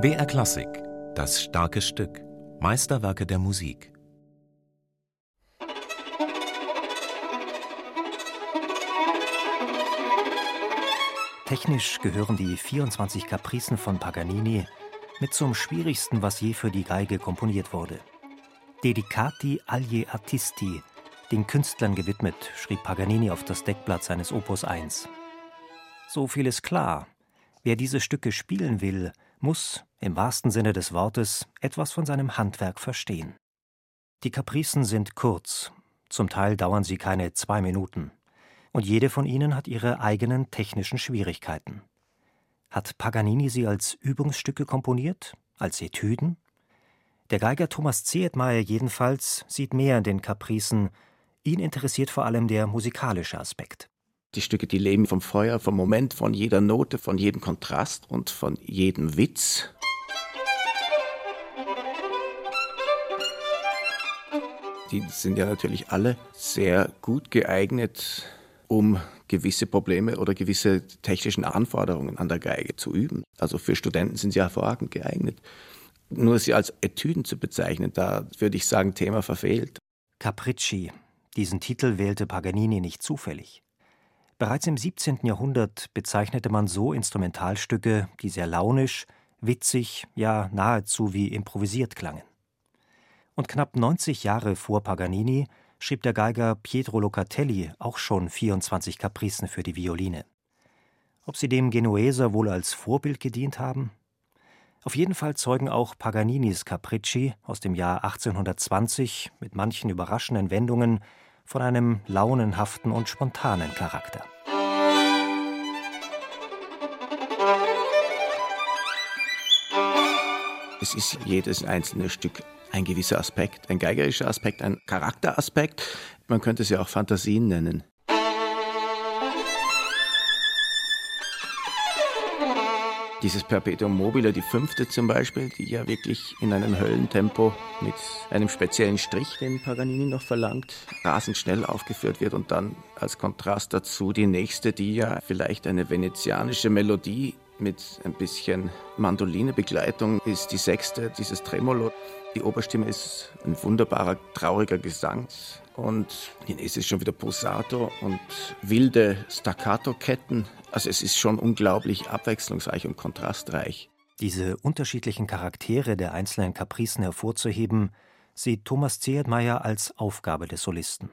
BR Klassik, das starke Stück, Meisterwerke der Musik. Technisch gehören die 24 Kapricen von Paganini mit zum schwierigsten, was je für die Geige komponiert wurde. Dedicati agli artisti, den Künstlern gewidmet, schrieb Paganini auf das Deckblatt seines Opus 1. So viel ist klar. Wer diese Stücke spielen will, muss, im wahrsten Sinne des Wortes, etwas von seinem Handwerk verstehen. Die Kapricen sind kurz, zum Teil dauern sie keine zwei Minuten, und jede von ihnen hat ihre eigenen technischen Schwierigkeiten. Hat Paganini sie als Übungsstücke komponiert, als Etüden? Der Geiger Thomas Zehetmeier jedenfalls sieht mehr in den Kapricen, ihn interessiert vor allem der musikalische Aspekt. Die Stücke, die leben vom Feuer, vom Moment, von jeder Note, von jedem Kontrast und von jedem Witz. Die sind ja natürlich alle sehr gut geeignet, um gewisse Probleme oder gewisse technischen Anforderungen an der Geige zu üben. Also für Studenten sind sie hervorragend geeignet. Nur sie als Etüden zu bezeichnen, da würde ich sagen, Thema verfehlt. Capricci. Diesen Titel wählte Paganini nicht zufällig. Bereits im 17. Jahrhundert bezeichnete man so Instrumentalstücke, die sehr launisch, witzig, ja nahezu wie improvisiert klangen. Und knapp 90 Jahre vor Paganini schrieb der Geiger Pietro Locatelli auch schon 24 Kapricen für die Violine. Ob sie dem Genueser wohl als Vorbild gedient haben? Auf jeden Fall zeugen auch Paganinis Capricci aus dem Jahr 1820 mit manchen überraschenden Wendungen von einem launenhaften und spontanen Charakter. Es ist jedes einzelne Stück ein gewisser Aspekt, ein geigerischer Aspekt, ein Charakteraspekt. Man könnte es ja auch Fantasien nennen. Dieses Perpetuum mobile, die fünfte zum Beispiel, die ja wirklich in einem Höllentempo mit einem speziellen Strich, den Paganini noch verlangt, rasend schnell aufgeführt wird und dann als Kontrast dazu die nächste, die ja vielleicht eine venezianische Melodie mit ein bisschen Mandolinebegleitung ist die sechste, dieses Tremolo. Die Oberstimme ist ein wunderbarer, trauriger Gesang. Und die nächste ist schon wieder Posato und wilde Staccato-Ketten. Also es ist schon unglaublich abwechslungsreich und kontrastreich. Diese unterschiedlichen Charaktere der einzelnen Kapricen hervorzuheben, sieht Thomas Zehetmeier als Aufgabe des Solisten.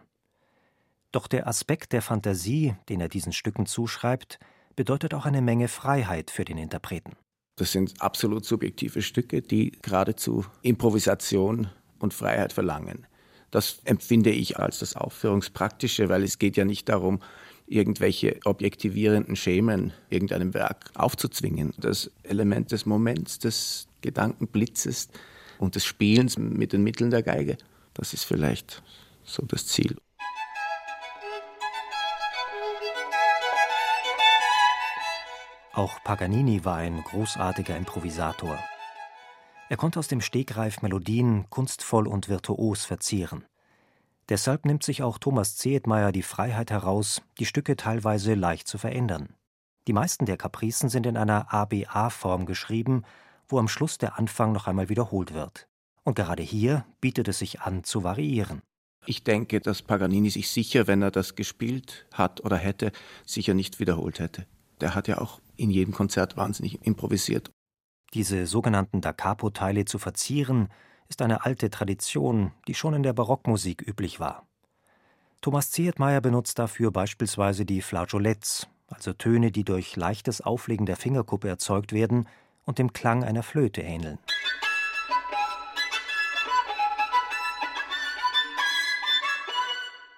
Doch der Aspekt der Fantasie, den er diesen Stücken zuschreibt, bedeutet auch eine Menge Freiheit für den Interpreten. Das sind absolut subjektive Stücke, die geradezu Improvisation und Freiheit verlangen. Das empfinde ich als das Aufführungspraktische, weil es geht ja nicht darum, irgendwelche objektivierenden Schemen irgendeinem Werk aufzuzwingen. Das Element des Moments, des Gedankenblitzes und des Spielens mit den Mitteln der Geige, das ist vielleicht so das Ziel. Auch Paganini war ein großartiger Improvisator. Er konnte aus dem Stegreif Melodien kunstvoll und virtuos verzieren. Deshalb nimmt sich auch Thomas Zehetmeier die Freiheit heraus, die Stücke teilweise leicht zu verändern. Die meisten der Kapricen sind in einer ABA-Form geschrieben, wo am Schluss der Anfang noch einmal wiederholt wird. Und gerade hier bietet es sich an, zu variieren. Ich denke, dass Paganini sich sicher, wenn er das gespielt hat oder hätte, sicher nicht wiederholt hätte. Der hat ja auch in jedem Konzert wahnsinnig improvisiert. Diese sogenannten Da Capo-Teile zu verzieren, ist eine alte Tradition, die schon in der Barockmusik üblich war. Thomas Zehetmeier benutzt dafür beispielsweise die Flageolets, also Töne, die durch leichtes Auflegen der Fingerkuppe erzeugt werden und dem Klang einer Flöte ähneln.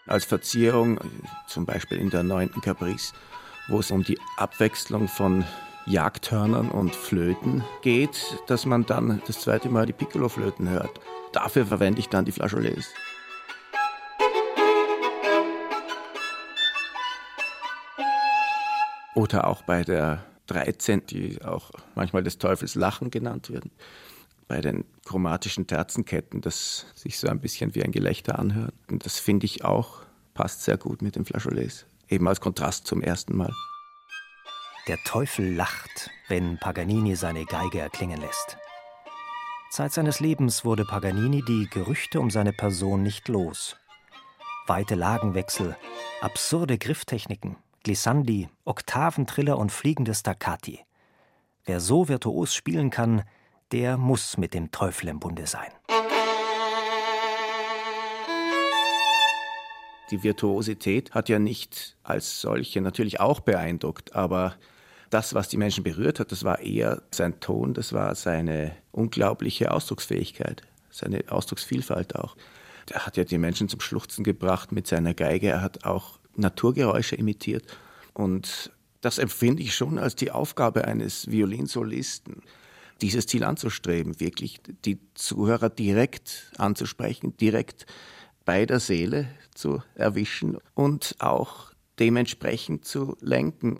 Als Verzierung, zum Beispiel in der neunten Caprice, wo es um die Abwechslung von Jagdhörnern und Flöten geht, dass man dann das zweite Mal die Piccolo-Flöten hört. Dafür verwende ich dann die Flageolets. Oder auch bei der 13, die auch manchmal des Teufels Lachen genannt werden, bei den chromatischen Terzenketten, das sich so ein bisschen wie ein Gelächter anhört. Und das finde ich auch, passt sehr gut mit den Flageolets eben als Kontrast zum ersten Mal. Der Teufel lacht, wenn Paganini seine Geige erklingen lässt. Zeit seines Lebens wurde Paganini die Gerüchte um seine Person nicht los. Weite Lagenwechsel, absurde Grifftechniken, Glissandi, Oktaventriller und fliegende Staccati. Wer so virtuos spielen kann, der muss mit dem Teufel im Bunde sein. Die Virtuosität hat ja nicht als solche natürlich auch beeindruckt, aber das, was die Menschen berührt hat, das war eher sein Ton, das war seine unglaubliche Ausdrucksfähigkeit, seine Ausdrucksvielfalt auch. Er hat ja die Menschen zum Schluchzen gebracht mit seiner Geige, er hat auch Naturgeräusche imitiert und das empfinde ich schon als die Aufgabe eines Violinsolisten, dieses Ziel anzustreben, wirklich die Zuhörer direkt anzusprechen, direkt bei der Seele zu erwischen und auch dementsprechend zu lenken.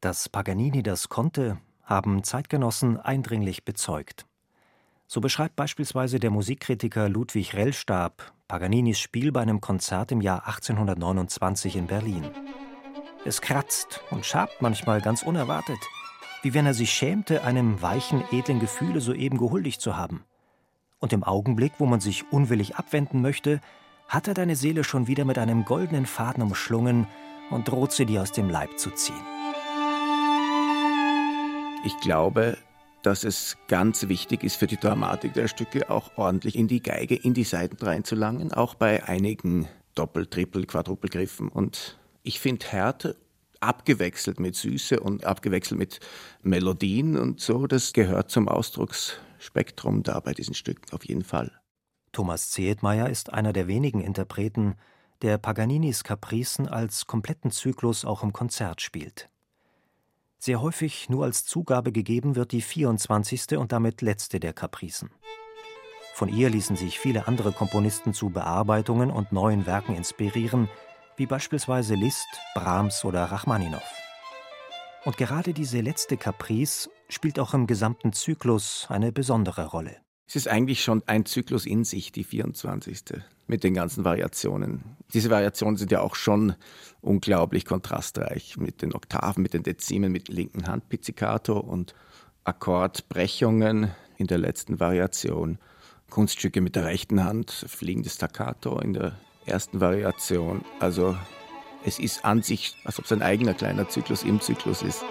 Dass Paganini das konnte, haben Zeitgenossen eindringlich bezeugt. So beschreibt beispielsweise der Musikkritiker Ludwig Rellstab Paganinis Spiel bei einem Konzert im Jahr 1829 in Berlin. Es kratzt und schabt manchmal ganz unerwartet, wie wenn er sich schämte, einem weichen, edlen Gefühle soeben gehuldigt zu haben. Und im Augenblick, wo man sich unwillig abwenden möchte, hat er deine Seele schon wieder mit einem goldenen Faden umschlungen und droht sie dir aus dem Leib zu ziehen. Ich glaube, dass es ganz wichtig ist für die Dramatik der Stücke auch ordentlich in die Geige, in die Seiten reinzulangen, auch bei einigen Doppel-, Trippel-, Quadrupelgriffen. Und ich finde Härte abgewechselt mit Süße und abgewechselt mit Melodien und so, das gehört zum Ausdrucksspektrum da bei diesen Stücken auf jeden Fall. Thomas Zehetmeier ist einer der wenigen Interpreten, der Paganinis Capricen als kompletten Zyklus auch im Konzert spielt. Sehr häufig nur als Zugabe gegeben wird die 24. und damit letzte der Kapricen. Von ihr ließen sich viele andere Komponisten zu Bearbeitungen und neuen Werken inspirieren, wie beispielsweise Liszt, Brahms oder Rachmaninow. Und gerade diese letzte Caprice spielt auch im gesamten Zyklus eine besondere Rolle. Es ist eigentlich schon ein Zyklus in sich, die 24. mit den ganzen Variationen. Diese Variationen sind ja auch schon unglaublich kontrastreich mit den Oktaven, mit den Dezimen, mit linken Hand Pizzicato und Akkordbrechungen in der letzten Variation. Kunststücke mit der rechten Hand, fliegendes Staccato in der ersten Variation. Also es ist an sich, als ob es ein eigener kleiner Zyklus im Zyklus ist.